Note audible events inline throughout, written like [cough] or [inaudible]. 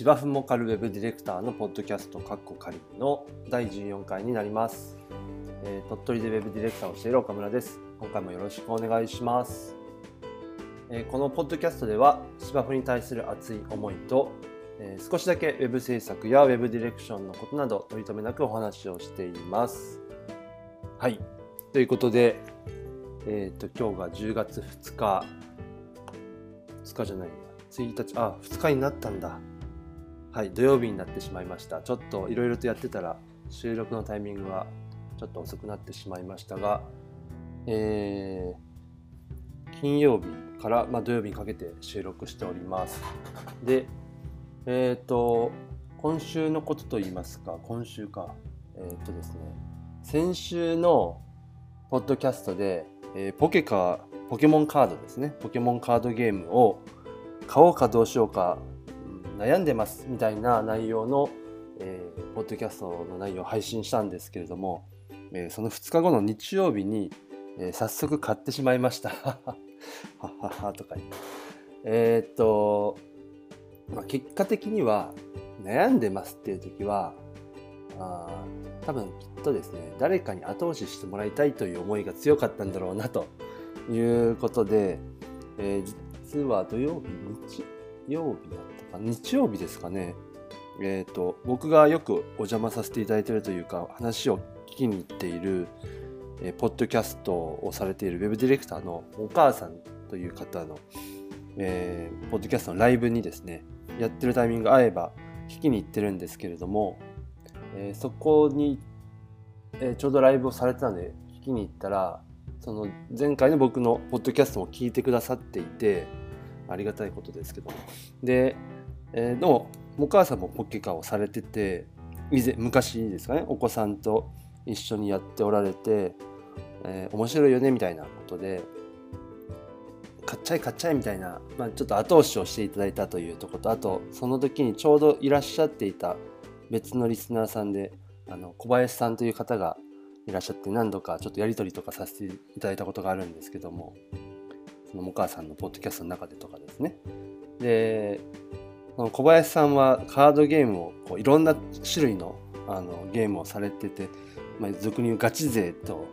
芝生もかるウェブディレクターのポッドキャストカッコ仮の第14回になります、えー鳥取でウェブディレクターをしている岡村です。今回もよろしくお願いします、えーこのポッドキャストでは芝生に対する熱い思いと、えー少しだけウェブ制作やウェブディレクションのことなど取り留めなくお話をしています。はい。ということでえっ、と今日が10月2日。2日じゃない1日あ2日になったんだ。はい土曜日になってしまいました。ちょっといろいろとやってたら収録のタイミングがちょっと遅くなってしまいましたがえー金曜日から、まあ、土曜日にかけて収録しております。でえっ、と今週のことといいますか今週か。えっ、とですね先週のポッドキャストで、えーポケカポケモンカードですね。ポケモンカードゲームを買おうかどうしようか悩んでますみたいな内容の、えーポッドキャストの内容を配信したんですけれども、えーその2日後の日曜日に、えー早速買ってしまいました。はははとか言って。えーっと、まあ、結果的には悩んでますっていう時はあ多分きっとですね誰かに後押ししてもらいたいという思いが強かったんだろうなということで、えー実は土曜日日曜日だった日曜日ですかね。えー、と僕がよくお邪魔させていただいているというか話を聞きに行っている、えーポッドキャストをされているウェブディレクターのお母さんという方の、えーポッドキャストのライブにですねやってるタイミング合えば聞きに行ってるんですけれども、えーそこに、えーちょうどライブをされてたので聞きに行ったらその前回の僕のポッドキャストも聞いてくださっていてありがたいことですけども。で、のお母さんもポケカをされてて以前昔ですかねお子さんと一緒にやっておられて、えー面白いよねみたいなことで買っちゃい買っちゃいみたいな、まあ、ちょっと後押しをしていただいたというとことあとその時にちょうどいらっしゃっていた別のリスナーさんであの小林さんという方がいらっしゃって何度かちょっとやり取りとかさせていただいたことがあるんですけどもそのお母さんのポッドキャストの中でとかですね。で小林さんはカードゲームをこういろんな種類のあのゲームをされてて、まあ、俗に言うガチ勢と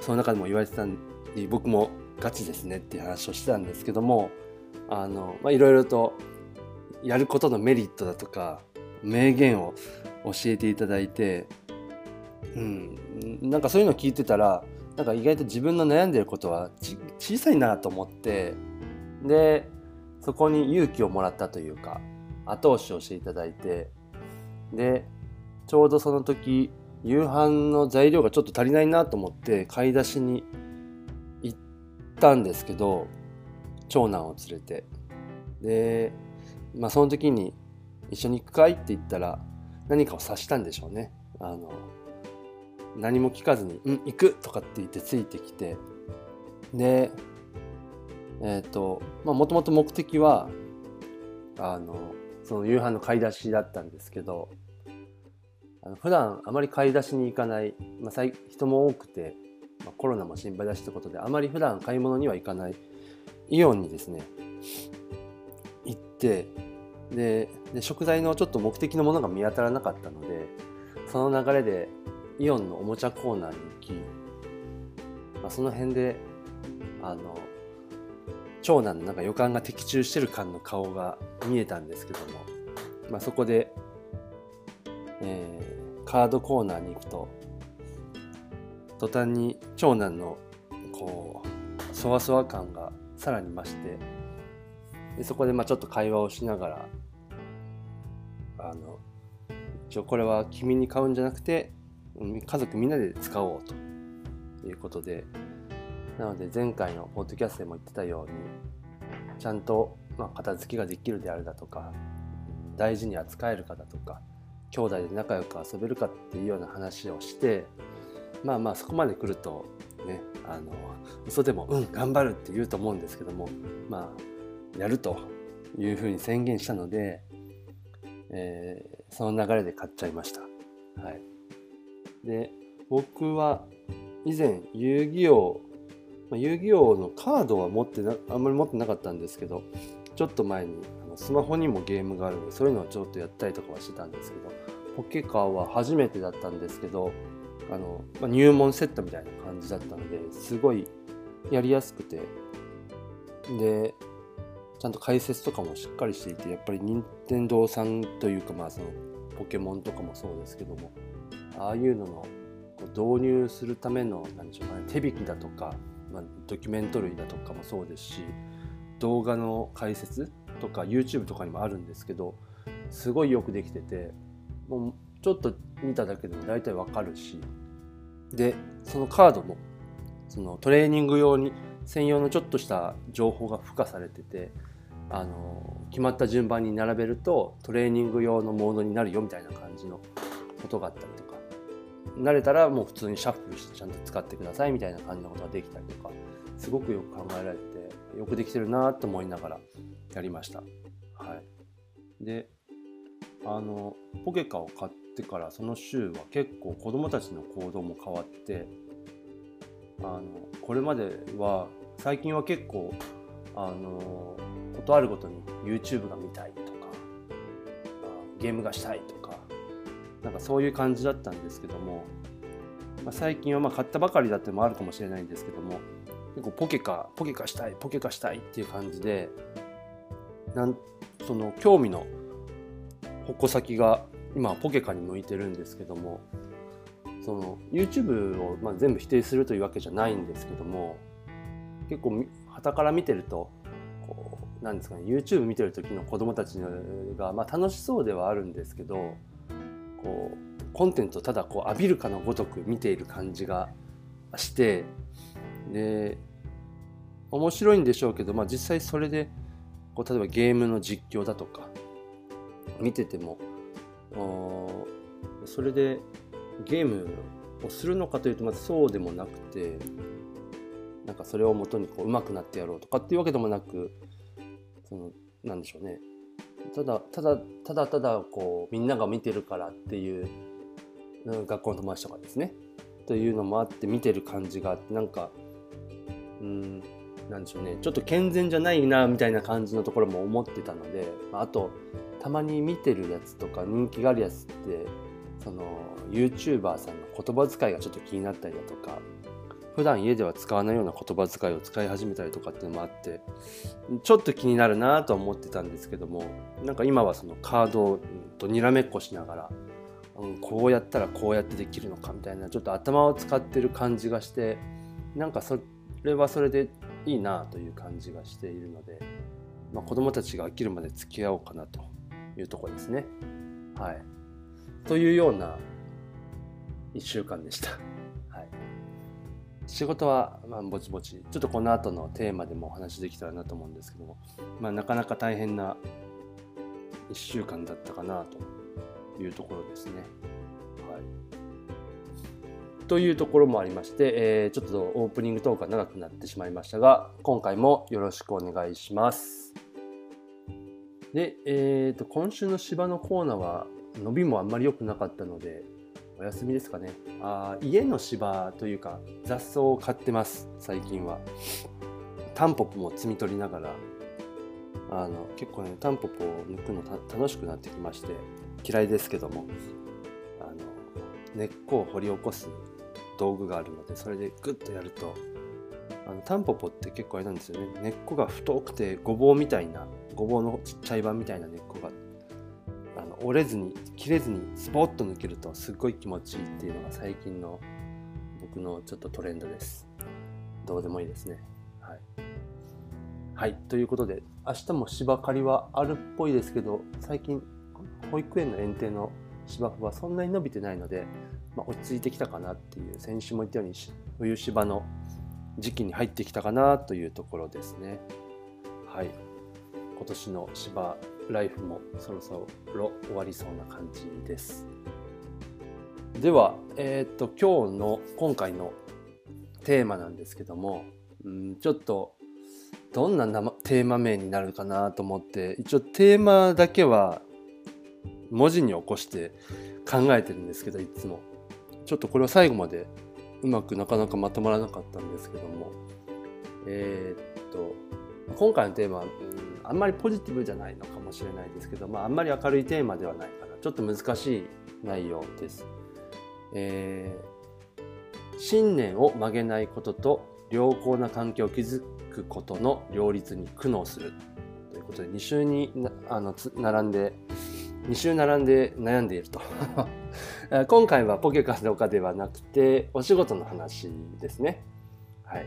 その中でも言われてたんで僕もガチですねっていう話をしてたんですけどもあの、まあ、いろいろとやることのメリットだとか名言を教えていただいて、うん、なんかそういうのを聞いてたらなんか意外と自分の悩んでることは小さいなと思ってでそこに勇気をもらったというか後押しをしていただいてでちょうどその時夕飯の材料がちょっと足りないなと思って買い出しに行ったんですけど長男を連れて。で、まあ、その時に一緒に行くかい？って言ったら何かを察したんでしょうね。あの何も聞かずに「うん行く!」とかって言ってついてきて。でえっ、とまあもともと目的はあのその夕飯の買い出しだったんですけどあの普段あまり買い出しに行かない、まあ、人も多くて、まあ、コロナも心配だしってことであまり普段買い物には行かないイオンにですね行ってでで食材のちょっと目的のものが見当たらなかったのでその流れでイオンのおもちゃコーナーに行き、まあ、その辺であの長男のなんか予感が的中してる感の顔が見えたんですけども、まあ、そこで、えーカードコーナーに行くと途端に長男のこうそわそわ感がさらに増してでそこでまあちょっと会話をしながらあの一応これは君に買うんじゃなくて家族みんなで使おうということでなので前回のポッドキャストでも言ってたようにちゃんと、まあ、片付けができるであるだとか大事に扱えるかだとか兄弟で仲良く遊べるかっていうような話をしてまあまあそこまで来るとねあの嘘でも「うん頑張る」って言うと思うんですけどもまあやるというふうに宣言したので、えーその流れで買っちゃいました。はい、で僕は以前遊戯王まあ遊戯王のカードは持ってなあんまり持ってなかったんですけどちょっと前にあのスマホにもゲームがあるのでそういうのをちょっとやったりとかはしてたんですけどポケカーは初めてだったんですけどあの、まあ、入門セットみたいな感じだったのですごいやりやすくてでちゃんと解説とかもしっかりしていてやっぱり任天堂さんというかまあそのポケモンとかもそうですけどもああいうのの導入するための何でしょうかね手引きだとか、まあ、ドキュメント類だとかもそうですし動画の解説とか YouTube とかにもあるんですけどすごいよくできててもうちょっと見ただけでも大体わかるしでそのカードもそのトレーニング用に専用のちょっとした情報が付加されててあの決まった順番に並べるとトレーニング用のモードになるよみたいな感じのことがあったりと慣れたらもう普通にシャッフルしてちゃんと使ってくださいみたいな感じのことができたりとかすごくよく考えられてよくできてるなと思いながらやりました。はい、であのポケカを買ってからその週は結構子どもたちの行動も変わってあのこれまでは最近は結構あのことあるごとに YouTube が見たいとかゲームがしたいとかなんかそういう感じだったんですけども、まあ、最近はまあ買ったばかりだってもあるかもしれないんですけども結構ポケカポケカしたいポケカしたいっていう感じでなんその興味の矛先が今ポケカに向いてるんですけどもその YouTube をまあ全部否定するというわけじゃないんですけども結構旗から見てるとこうなんですかね YouTube 見てる時の子供たちが、まあ、楽しそうではあるんですけどこうコンテンツをただこう浴びるかのごとく見ている感じがしてで面白いんでしょうけど、まあ、実際それでこう例えばゲームの実況だとか見ててもそれでゲームをするのかというとまずそうでもなくてなんかそれをもとにこう上手くなってやろうとかっていうわけでもなくそのなんでしょうね。ただただただただこうみんなが見てるからっていう学校の友達とかですね。というのもあって見てる感じがあってなんかうんなんでしょうね。ちょっと健全じゃないなみたいな感じのところも思ってたのであとたまに見てるやつとか人気があるやつってその YouTuber さんの言葉遣いがちょっと気になったりだとか普段家では使わないような言葉遣いを使い始めたりとかっていうのもあってちょっと気になるなとは思ってたんですけどもなんか今はそのカードとにらめっこしながら、うん、こうやったらこうやってできるのかみたいなちょっと頭を使ってる感じがしてなんかそれはそれでいいなという感じがしているので、まあ、子供たちが飽きるまで付き合おうかなというとこですね。はい、というような1週間でした。仕事はまあぼちぼちちょっとこの後のテーマでもお話できたらなと思うんですけども、まあ、なかなか大変な1週間だったかなというところですね。はい、というところもありまして、えー、ちょっとオープニングトークが長くなってしまいましたが今回もよろしくお願いします。で、えーと、今週の芝のコーナーは伸びもあんまり良くなかったのでお休みですかね。あ家の芝というか雑草を買ってます。最近は。タンポポも摘み取りながら。あの結構ねタンポポを抜くの楽しくなってきまして。嫌いですけども。あの根っこを掘り起こす道具があるのでそれでグッとやると。あのタンポポって結構あれなんですよね。根っこが太くてごぼうみたいなごぼうのちっちゃい版みたいな根っこがあって折れずに切れずにスポッと抜けるとすっごい気持ちいいっていうのが最近の僕のちょっとトレンドです。どうでもいいですね。はい、はい、ということで明日も芝刈りはあるっぽいですけど最近保育園の園庭の芝生はそんなに伸びてないので、まあ、落ち着いてきたかなっていう先週も言ったように冬芝の時期に入ってきたかなというところですね。はい。今年の芝ライフもそろそろ終わりそうな感じです。では、えっ、と今日の今回のテーマなんですけども、うん、ちょっとどんなテーマ名になるかなと思って一応テーマだけは文字に起こして考えてるんですけどいつもちょっとこれは最後までうまくなかなかまとまらなかったんですけどもえー、っと今回のテーマ、あんまりポジティブじゃないのかもしれないですけど、まあ、あんまり明るいテーマではないからちょっと難しい内容です。えー、信念を曲げないことと良好な環境を築くことの両立に苦悩するということで2週にあの並んで2週並んで悩んでいると [laughs] 今回はポケカどうかではなくてお仕事の話ですね。はい、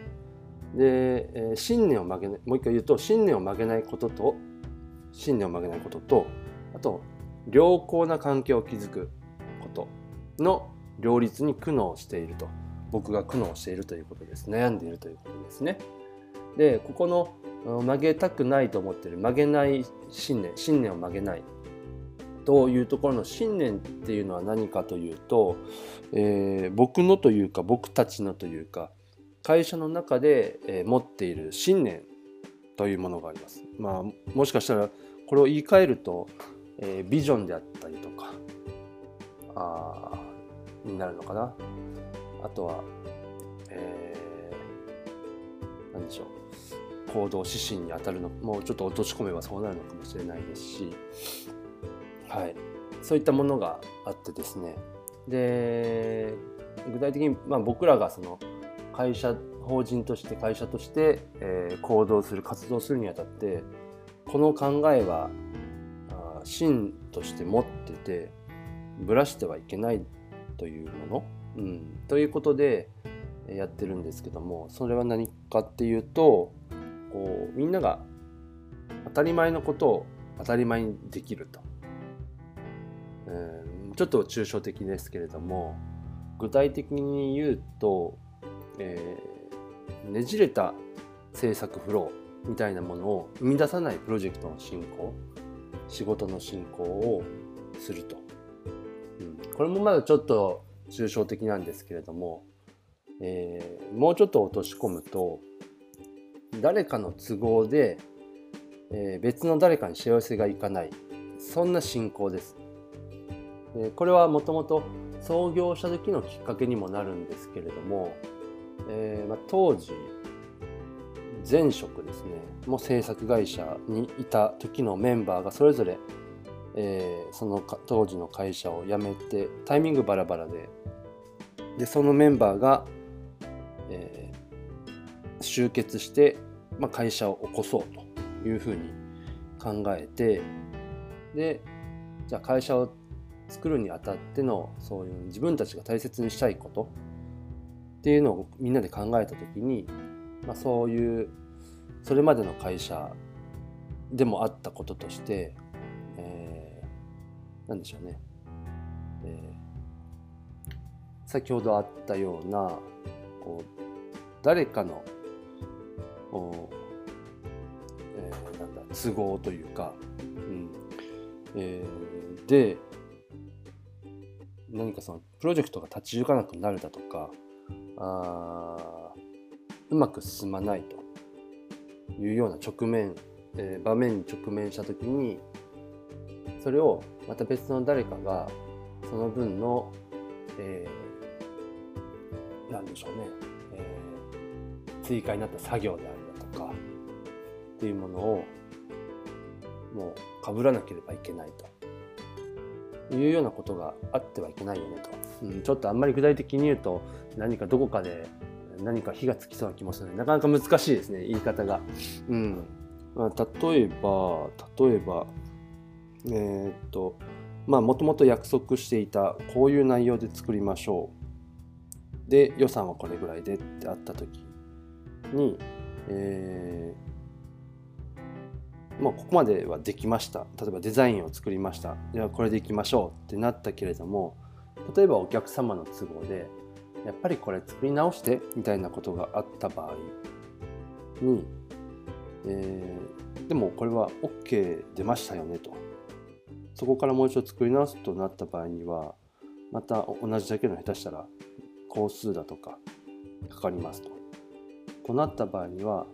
で、えー、信念を曲げないもう一回言うと信念を曲げないことと信念を曲げないこととあと良好な関係を築くことの両立に苦悩していると。僕が苦悩しているということです。悩んでいるということですね。でここの曲げたくないと思ってる曲げない信念信念を曲げない。というところの信念っていうのは何かというと、えー、僕のというか僕たちのというか会社の中で、え、持っている信念というものがあります。まあもしかしたらこれを言い換えると、えー、ビジョンであったりとかあになるのかな。あとは、えー、何でしょう行動指針に当たるのもうちょっと落とし込めばそうなるのかもしれないですしはい、そういったものがあってですねで具体的に、まあ、僕らがその会社法人として会社として、え、行動する活動するにあたってこの考えはあ真として持っててぶらしてはいけないというもの、うん、ということでやってるんですけどもそれは何かっていうとこうみんなが当たり前のことを当たり前にできると。うん。ちょっと抽象的ですけれども具体的に言うと、えー、ねじれた制作フローみたいなものを生み出さないプロジェクトの進行仕事の進行をすると、うん、これもまだちょっと抽象的なんですけれども、えー、もうちょっと落とし込むと誰かの都合で、えー、別の誰かに幸せがいかない。そんな進行です。これはもともと創業した時のきっかけにもなるんですけれども、えーまあ、当時前職ですね。も制作会社にいた時のメンバーがそれぞれ、えー、その当時の会社を辞めてタイミングバラバラで。でそのメンバーが、えー、集結して、まあ、会社を起こそうというふうに考えてでじゃあ会社を作るにあたってのそういう自分たちが大切にしたいことっていうのをみんなで考えた時に、まあ、そういうそれまでの会社でもあったこととして、えー、何でしょうね、えー、先ほどあったようなこう誰かのお、えー、なんだ都合というか、うん。えー、で何かそのプロジェクトが立ち行かなくなるだとかあうまく進まないと。いうような直面、えー、場面に直面した時にそれをまた別の誰かがその分の、えー、何でしょうね、えー、追加になった作業であるだとかっていうものをもうかぶらなければいけないと。いうようなことがあってはいけないよねと、うん、ちょっとあんまり具体的に言うと何かどこかで何か火がつきそうな気もするのでなかなか難しいですね言い方が。うん。まあ、例えば例えばえー、っとまあもともと約束していたこういう内容で作りましょう。で予算はこれぐらいでってあった時に、えーまあ、ここまではできました。例えばデザインを作りました。ではこれでいきましょうってなったけれども例えばお客様の都合でやっぱりこれ作り直してみたいなことがあった場合に、えー、でもこれは OK 出ましたよねとそこからもう一度作り直すとなった場合にはまた同じだけの下手したら工数だとかかかりますと。となった場合には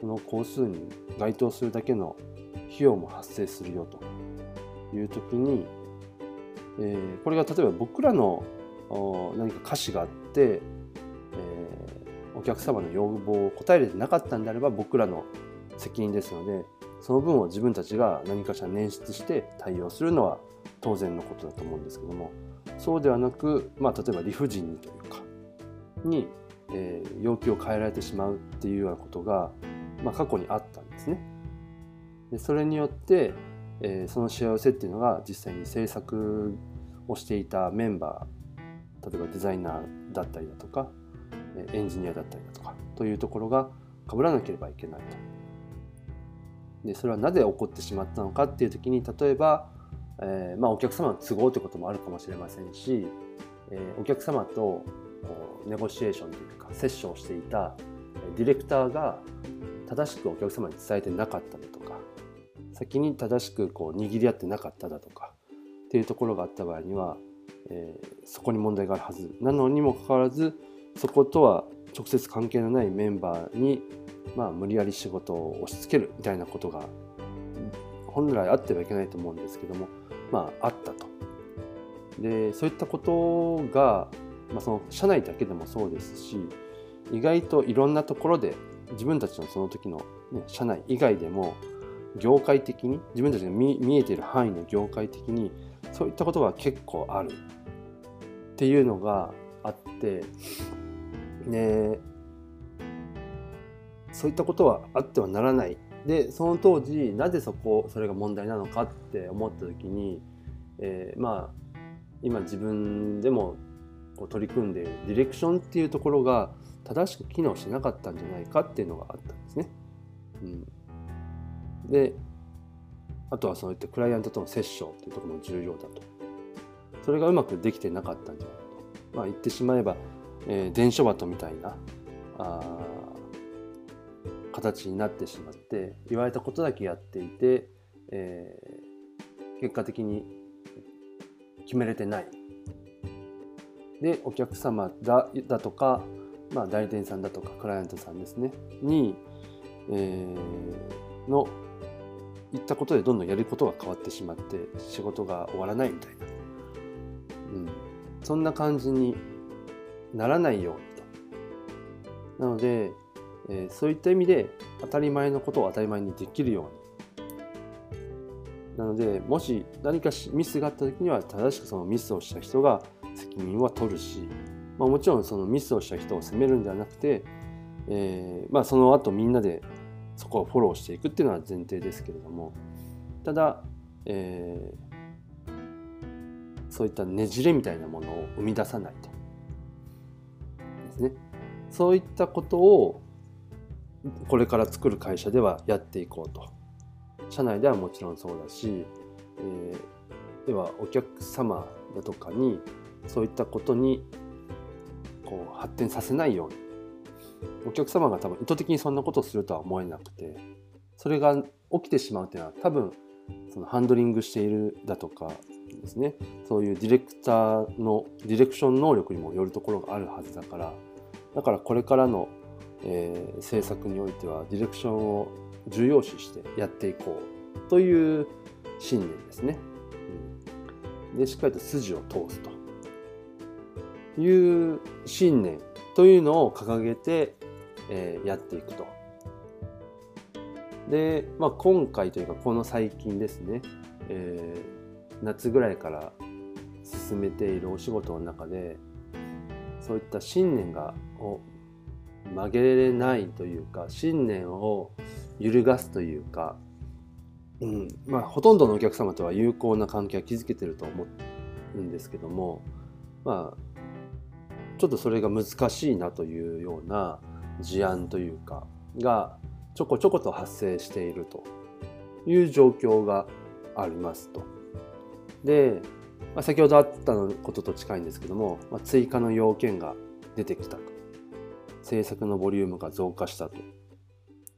その工数に該当するだけの費用も発生するよという時に、えー、これが例えば僕らの何か歌詞があって、えー、お客様の要望を答えれてなかったんであれば僕らの責任ですのでその分を自分たちが何かしら捻出して対応するのは当然のことだと思うんですけどもそうではなく、まあ、例えば理不尽にというかに、えー、要求を変えられてしまうっていうようなことが、まあ、過去にあったんですね。でそれによって、えー、その幸せっていうのが実際に制作をしていたメンバー例えばデザイナーだったりだとかエンジニアだったりだとかというところが被らなければいけないと。でそれはなぜ起こってしまったのかっていう時に例えば、えー、まあ、お客様の都合ということもあるかもしれませんし、えー、お客様とネゴシエーションというかセッションをしていたディレクターが正しくお客様に伝えてなかっただと先に正しくこう握り合ってなかっただとかっていうところがあった場合には、えー、そこに問題があるはずなのにもかかわらずそことは直接関係のないメンバーに、まあ、無理やり仕事を押し付けるみたいなことが本来あってはいけないと思うんですけども、まあ、あったと。でそういったことが、まあ、その社内だけでもそうですし意外といろんなところで自分たちのその時の、ね、社内以外でも業界的に自分たちが見えている範囲の業界的にそういったことが結構あるっていうのがあってでそういったことはあってはならないでその当時なぜそこそれが問題なのかって思った時に、えー、まあ今自分でもこう取り組んでいるディレクションっていうところが正しく機能しなかったんじゃないかっていうのがあったんですね。うん、であとはそういったクライアントとのセッションっていうところも重要だと。それがうまくできてなかったんじゃないかと。まあ言ってしまえばえー、伝書鳩みたいなあ形になってしまって言われたことだけやっていて、えー、結果的に決めれてない。でお客様だだとか、まあ、代理店さんだとかクライアントさんですねに、えー、の言ったことでどんどんやることが変わってしまって仕事が終わらないみたいな、うん、そんな感じにならないようにと。なので、えー、そういった意味で当たり前のことを当たり前にできるように。なので、もし何かミスがあった時には正しくそのミスをした人が責任は取るし、まあ、もちろんそのミスをした人を責めるんではなくて、えー、まあ、その後みんなでそこをフォローしていくっていうのは前提ですけれどもただ、えー、そういったねじれみたいなものを生み出さないとですね。そういったことをこれから作る会社ではやっていこうと。社内ではもちろんそうだし、えー、ではお客様だとかにそういったことにこう発展させないようにお客様が多分意図的にそんなことをするとは思えなくてそれが起きてしまうっていうのは多分そのハンドリングしているだとかですね。そういうディレクターのディレクション能力にもよるところがあるはずだからだからこれからの、えー、政策においてはディレクションを重要視してやっていこうという信念ですね。でしっかりと筋を通すという信念。というのを掲げて、えー、やっていくと。で、まあ、今回というかこの最近ですね、えー、夏ぐらいから進めているお仕事の中でそういった信念がを曲げれないというか信念を揺るがすというか、うんまあ、ほとんどのお客様とは有効な関係は築けてると思うんですけどもまあちょっとそれが難しいなというような事案というかがちょこちょこと発生しているという状況がありますと。でまあ、先ほどあったことと近いんですけども、まあ、追加の要件が出てきたと。制作のボリュームが増加したと。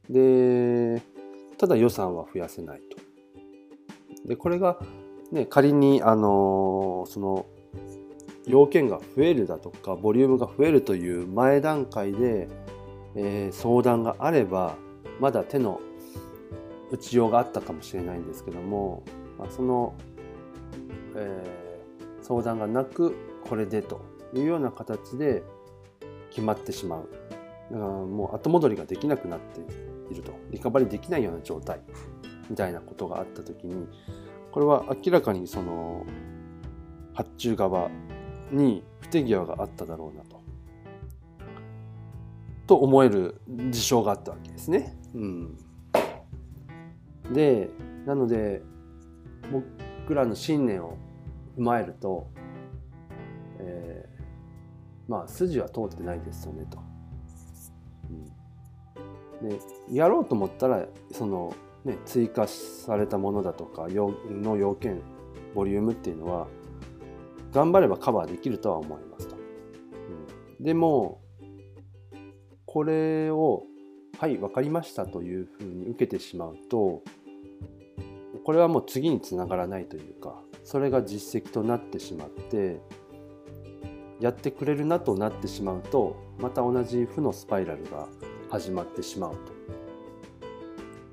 で、ただ予算は増やせないと。で、これが、ね、仮に、あのその、要件が増えるだとか、ボリュームが増えるという前段階で、えー、相談があれば、まだ手の打ちようがあったかもしれないんですけども、まあ、その、えー相談がなくこれでというような形で決まってしまう。だからもう後戻りができなくなっていると。リカバリーできないような状態。みたいなことがあった時にこれは明らかにその発注側に不手際があっただろうなと。と思える事象があったわけですね。うん、でなので僕らの信念を踏まえると、えー、まあ筋は通ってないですよねと。うん、でやろうと思ったらその、ね、追加されたものだとかの要件ボリュームっていうのは頑張ればカバーできるとは思いますと。うん、でもこれをはい分かりましたというふうに受けてしまうとこれはもう次につながらないというかそれが実績となってしまってやってくれるなとなってしまうとまた同じ負のスパイラルが始まってしまうと。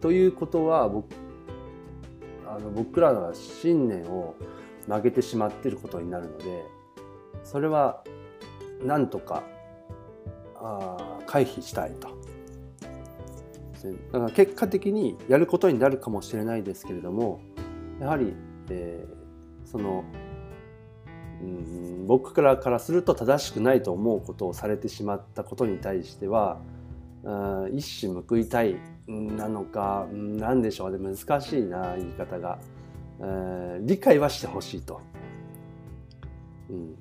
ということは僕あの僕らが信念を曲げてしまっていることになるのでそれはなんとかあ回避したいと。だから結果的にやることになるかもしれないですけれどもやはり、えー、そのうん僕からからすると正しくないと思うことをされてしまったことに対しては一矢報いたいなのか何でしょうね難しいな言い方が、えー、理解はしてほしいと、うん、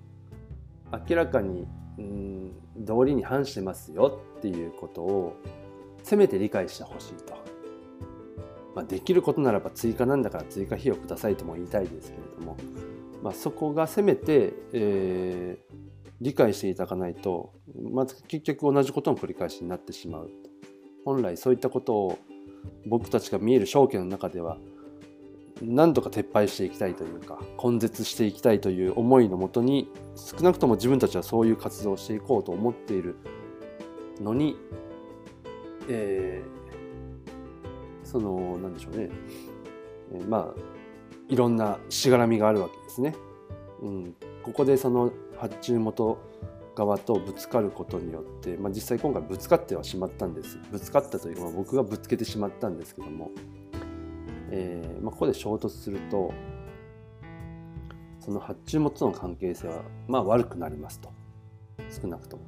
明らかにうん道理に反してますよっていうことをせめて理解してほしいと、まあ、できることならば追加なんだから追加費用くださいとも言いたいですけれども。まあ、そこがせめて、えー、理解していただかないとまず結局同じことの繰り返しになってしまう本来そういったことを僕たちが見える証券の中では何とか撤廃していきたいというか根絶していきたいという思いのもとに少なくとも自分たちはそういう活動をしていこうと思っているのに、えー、その何でしょうね、えー、まあいろんなしがらみがあるわけですね。うん、ここでその発注元側とぶつかることによって、まあ、実際今回ぶつかってはしまったんです。ぶつかったというか、僕がぶつけてしまったんですけども、えーまあ、ここで衝突するとその発注元との関係性はまあ悪くなりますと。少なくとも。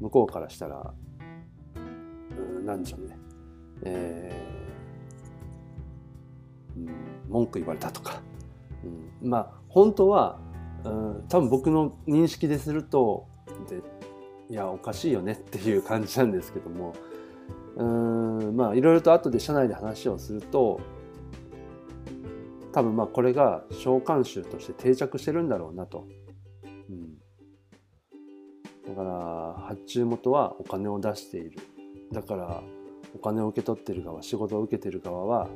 向こうからしたら何でしょうね、えーうん、文句言われたとか、うん、まあ本当は、うん、多分僕の認識でするとでいやおかしいよねっていう感じなんですけども。うんまあいろいろと後で社内で話をすると多分まあこれが召喚集として定着してるんだろうなと。うん、だから発注元はお金を出している。だからお金を受け取ってる側仕事を受けてる側は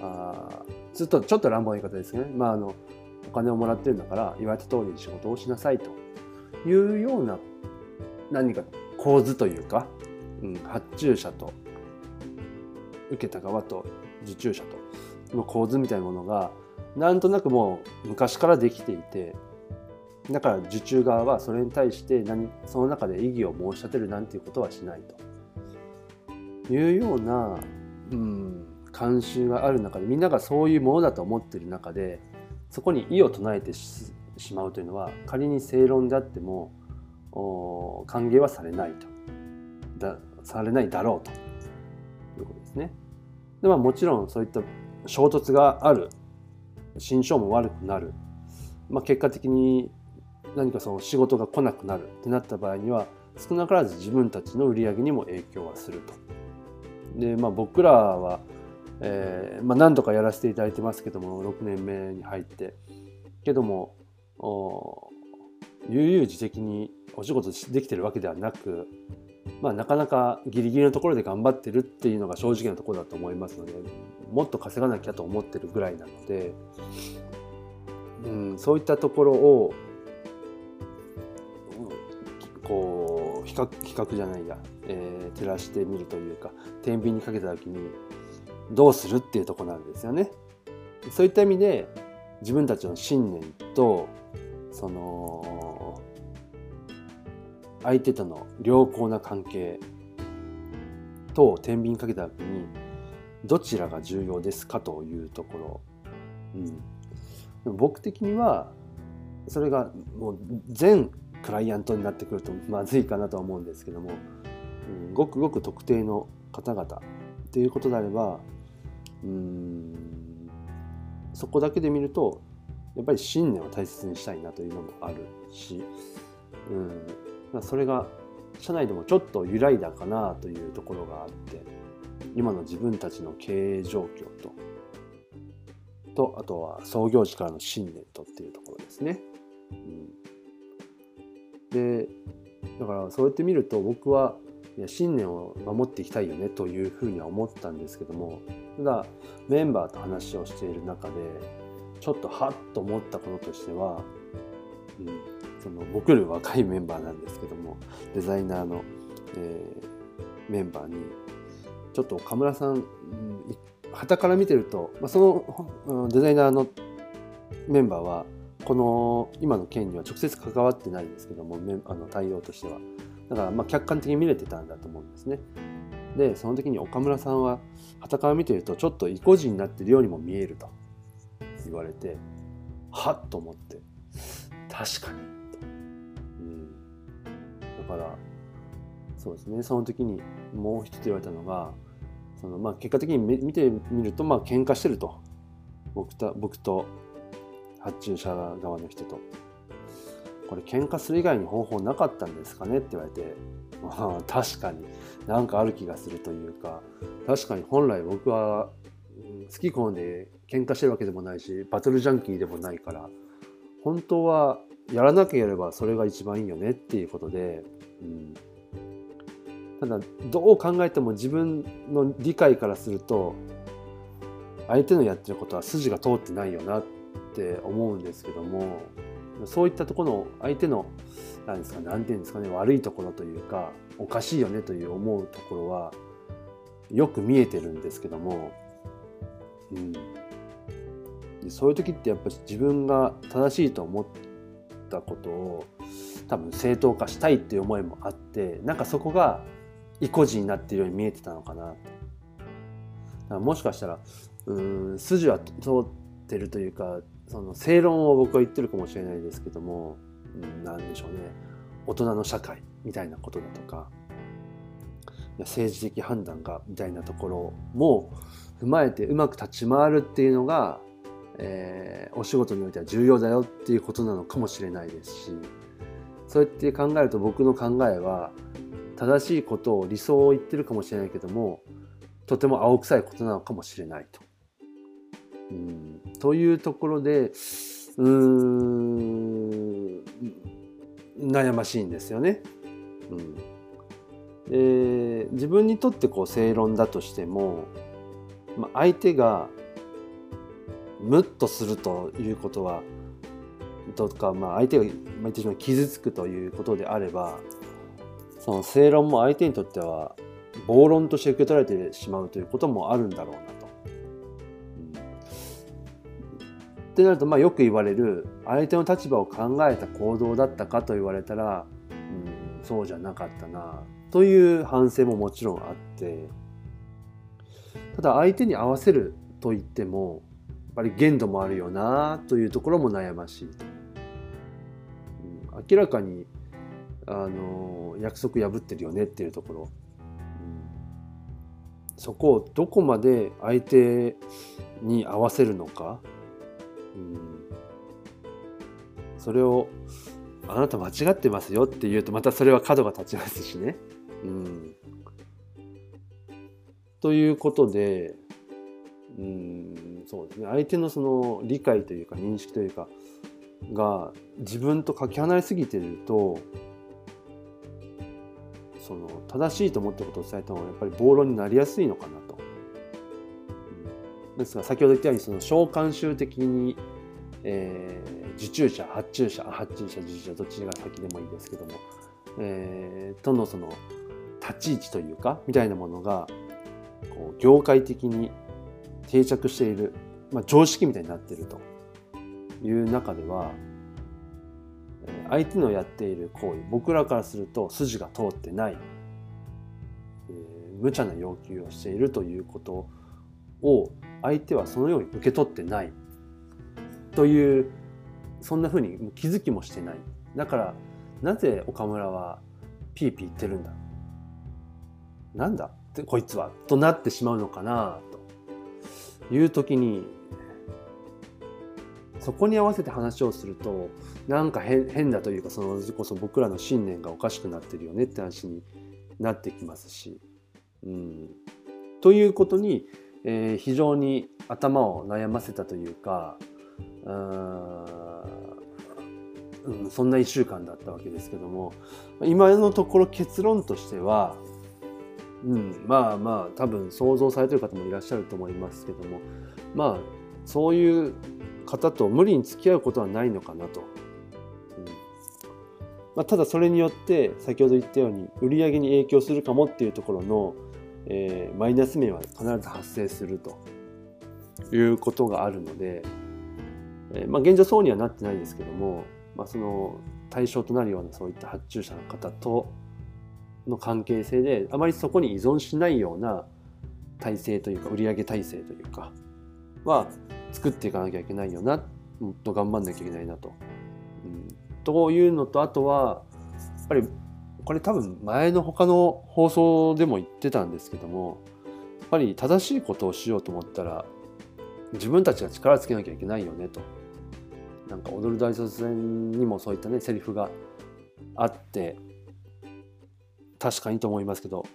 あずっとちょっと乱暴な言い方ですね、まあ、あのお金をもらってるんだから言われた通りに仕事をしなさいというような何か構図というか、うん、発注者と受けた側と受注者との構図みたいなものがなんとなくもう昔からできていてだから受注側はそれに対して何その中で異議を申し立てるなんていうことはしないと。いうような、うん、慣習がある中でみんながそういうものだと思ってる中でそこに異を唱えてしまうというのは仮に正論であっても歓迎はされないと。だされないだろうということですね。でまあもちろんそういった衝突がある心象も悪くなる、まあ、結果的に何かその仕事が来なくなるってなった場合には少なからず自分たちの売り上げにも影響はすると。でまあ僕らはえー、まあ、何度かやらせていただいてますけども6年目に入ってけども悠々自適にお仕事できてるわけではなく、まあ、なかなかギリギリのところで頑張ってるっていうのが正直なところだと思いますのでもっと稼がなきゃと思ってるぐらいなので、うん、そういったところをこう比較比較じゃないや、えー、照らしてみるというか天秤にかけた時にどうするっていうとこなんですよね。そういった意味で自分たちの信念とその相手との良好な関係と天秤かけた時にどちらが重要ですかというところ、うん、僕的にはそれがもう全クライアントになってくるとまずいかなとは思うんですけども、うん、ごくごく特定の方々っていうことであればうんそこだけで見るとやっぱり信念を大切にしたいなというのもあるし、うん、それが社内でもちょっと揺らいだかなというところがあって今の自分たちの経営状況と。とあとは創業時からの信念とっていうところですね。うん、でだからそうやって見ると僕はいや信念を守っていきたいよねというふうには思ったんですけどもただメンバーと話をしている中でちょっとハッと思ったこととしては、うん、その僕より若いメンバーなんですけどもデザイナーの、えー、メンバーにちょっと岡村さん旗から見てると、まあ、そのデザイナーのメンバーはこの今の件には直接関わってないんですけどもあの対応としては。だからまあ客観的に見れてたんだと思うんですね。でその時に岡村さんは旗から見てるとちょっと意固地になってるようにも見えると言われてはっと思って。確かに、からそうですね。その時にもう一つ言われたのがそのまあ結果的に見てみるとまあ喧嘩してると。僕と僕と発注者側の人と。これ喧嘩する以外に方法なかったんですかねって言われて [laughs] まあ確かに。なんかある気がするというか確かに本来僕は好き好んで喧嘩してるわけでもないしバトルジャンキーでもないから本当はやらなければそれが一番いいよねっていうことで、うん、ただどう考えても自分の理解からすると相手のやってることは筋が通ってないよなって思うんですけどもそういったところの相手の何ですか何て言うんですかね悪いところというかおかしいよねという思うところはよく見えてるんですけども、うん、でそういう時ってやっぱり自分が正しいと思ったことを多分正当化したいっていう思いもあってなんかそこが意固地になっているように見えてたのかなと。もしかしたらうん筋は通ってるというかその正論を僕は言ってるかもしれないですけども何でしょうね大人の社会みたいなことだとか政治的判断がみたいなところも踏まえてうまく立ち回るっていうのが、えー、お仕事においては重要だよっていうことなのかもしれないですしそうやって考えると僕の考えは正しいことを理想を言ってるかもしれないけどもとても青臭いことなのかもしれないと。うんというところでうーん悩ましいんですよね。うん、で自分にとってこう正論だとしても、まあ、相手がムッとするということはとか、まあ、相手が言ってしまう傷つくということであればその正論も相手にとっては暴論として受け取られてしまうということもあるんだろうなと。うん、ってなるとまあよく言われる相手の立場を考えた行動だったかと言われたら、うん、そうじゃなかったなという反省ももちろんあってただ相手に合わせると言ってもやっぱり限度もあるよなというところも悩ましいと。明らかにあの約束破ってるよねっていうところ、うん、そこをどこまで相手に合わせるのか、うん、それをあなた間違ってますよって言うとまたそれは角が立ちますしね。うん、ということで、うん、そうですね。相手のその理解というか認識というかが自分とかけ離れすぎてるとその正しいと思ったことを伝えた方がやっぱり暴論になりやすいのかなと。ですが先ほど言ったようにその召喚集的に、えー、受注者発注者発注者受注者どっちが先でもいいですけども、えー、とのその立ち位置というかみたいなものがこう業界的に定着している、まあ、常識みたいになっているという中では相手のやっている行為僕らからすると筋が通ってない、えー、無茶な要求をしているということを相手はそのように受け取ってないというそんな風に気づきもしてない。だからなぜ岡村はピーピー言ってるんだ？なんだこいつはとなってしまうのかなという時にそこに合わせて話をするとなんか変だというかそのこそ僕らの信念がおかしくなってるよねって話になってきますし。うん、ということに、えー、非常に頭を悩ませたというかうん、そんな1週間だったわけですけども今のところ結論としては、うん、まあまあ多分想像されてる方もいらっしゃると思いますけどもまあそういう方と無理に付き合うことはないのかなと。うんまあ、ただそれによって先ほど言ったように売り上げに影響するかもっていうところの、えー、マイナス面は必ず発生するということがあるので、えー、まあ、現状そうにはなってないですけども、まあ、その対象となるようなそういった発注者の方との関係性であまりそこに依存しないような体制というか売上体制というかは作っていかなきゃいけないよなもっと頑張んなきゃいけないなと。うん、というのとあとはやっぱりこれ多分前の他の放送でも言ってたんですけどもやっぱり正しいことをしようと思ったら自分たちが力つけなきゃいけないよねと。なんか踊る大卒戦にもそういったねセリフがあって確かにと思いますけど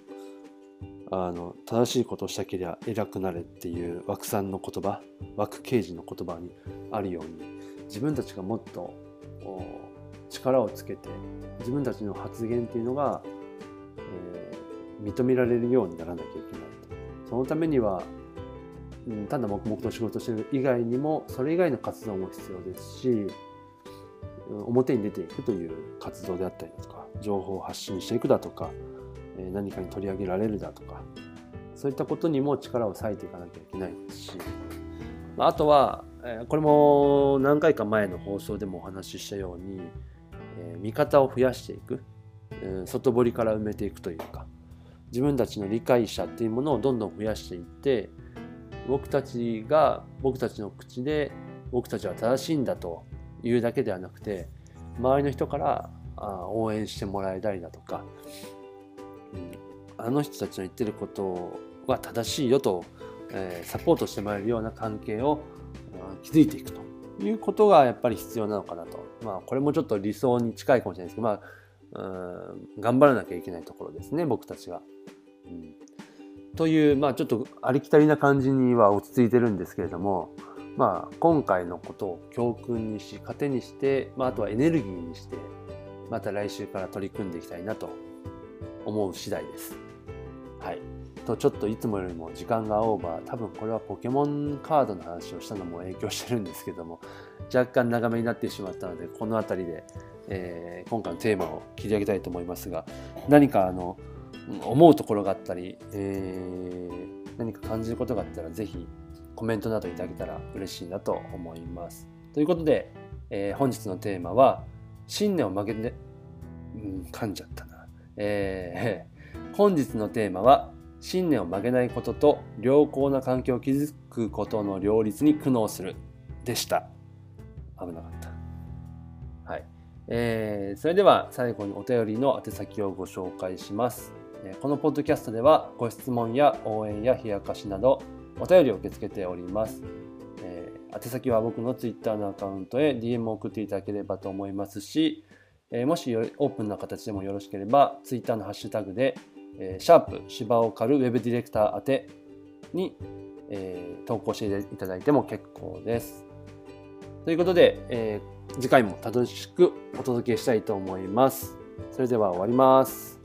あの正しいことをしたければ偉くなれっていう枠さんの言葉枠刑事の言葉にあるように自分たちがもっと力をつけて自分たちの発言っていうのが、えー、認められるようにならなきゃいけないと。そのためには、うん、ただ黙々と仕事してる以外にもそれ以外の活動も必要ですし表に出ていくという活動であったりだとか情報を発信していくだとか何かに取り上げられるだとかそういったことにも力を割いていかなきゃいけないですしあとはこれも何回か前の放送でもお話ししたように見方を増やしていく外堀から埋めていくというか自分たちの理解者っていうものをどんどん増やしていって僕たちが僕たちの口で僕たちは正しいんだというだけではなくて周りの人から応援してもらえたりだとかあの人たちの言ってることは正しいよと、え、サポートしてもらえるような関係を築いていくということがやっぱり必要なのかなと。まあこれもちょっと理想に近いかもしれないですけど、まあ、うん頑張らなきゃいけないところですね、僕たちが。うん、という、まあちょっとありきたりな感じには落ち着いてるんですけれども、まあ今回のことを教訓にし、糧にして、まああとはエネルギーにして、また来週から取り組んでいきたいなと思う次第です。はい。とちょっといつもよりも時間がオーバー多分これはポケモンカードの話をしたのも影響してるんですけども若干長めになってしまったのでこの辺りで、えー、今回のテーマを切り上げたいと思いますが何かあの思うところがあったり、えー、何か感じることがあったら是非コメントなどいただけたら嬉しいなと思います。ということで、えー、本日のテーマは「信念を曲げて、うん、噛んじゃったな。えー、本日のテーマは信念を曲げないことと良好な環境を築くことの両立に苦悩するでした。危なかった。はい。えー、それでは最後にお便りの宛先をご紹介します。このポッドキャストではご質問や応援や冷やかしなどお便りを受け付けております。えー、宛先は僕の Twitter のアカウントへ DM を送っていただければと思いますし、え、もしオープンな形でもよろしければ Twitter のハッシュタグでえ、シャープ芝を刈るウェブディレクター宛てに、え、投稿していただいても結構です。ということで、え、次回も楽しくお届けしたいと思います。それでは終わります。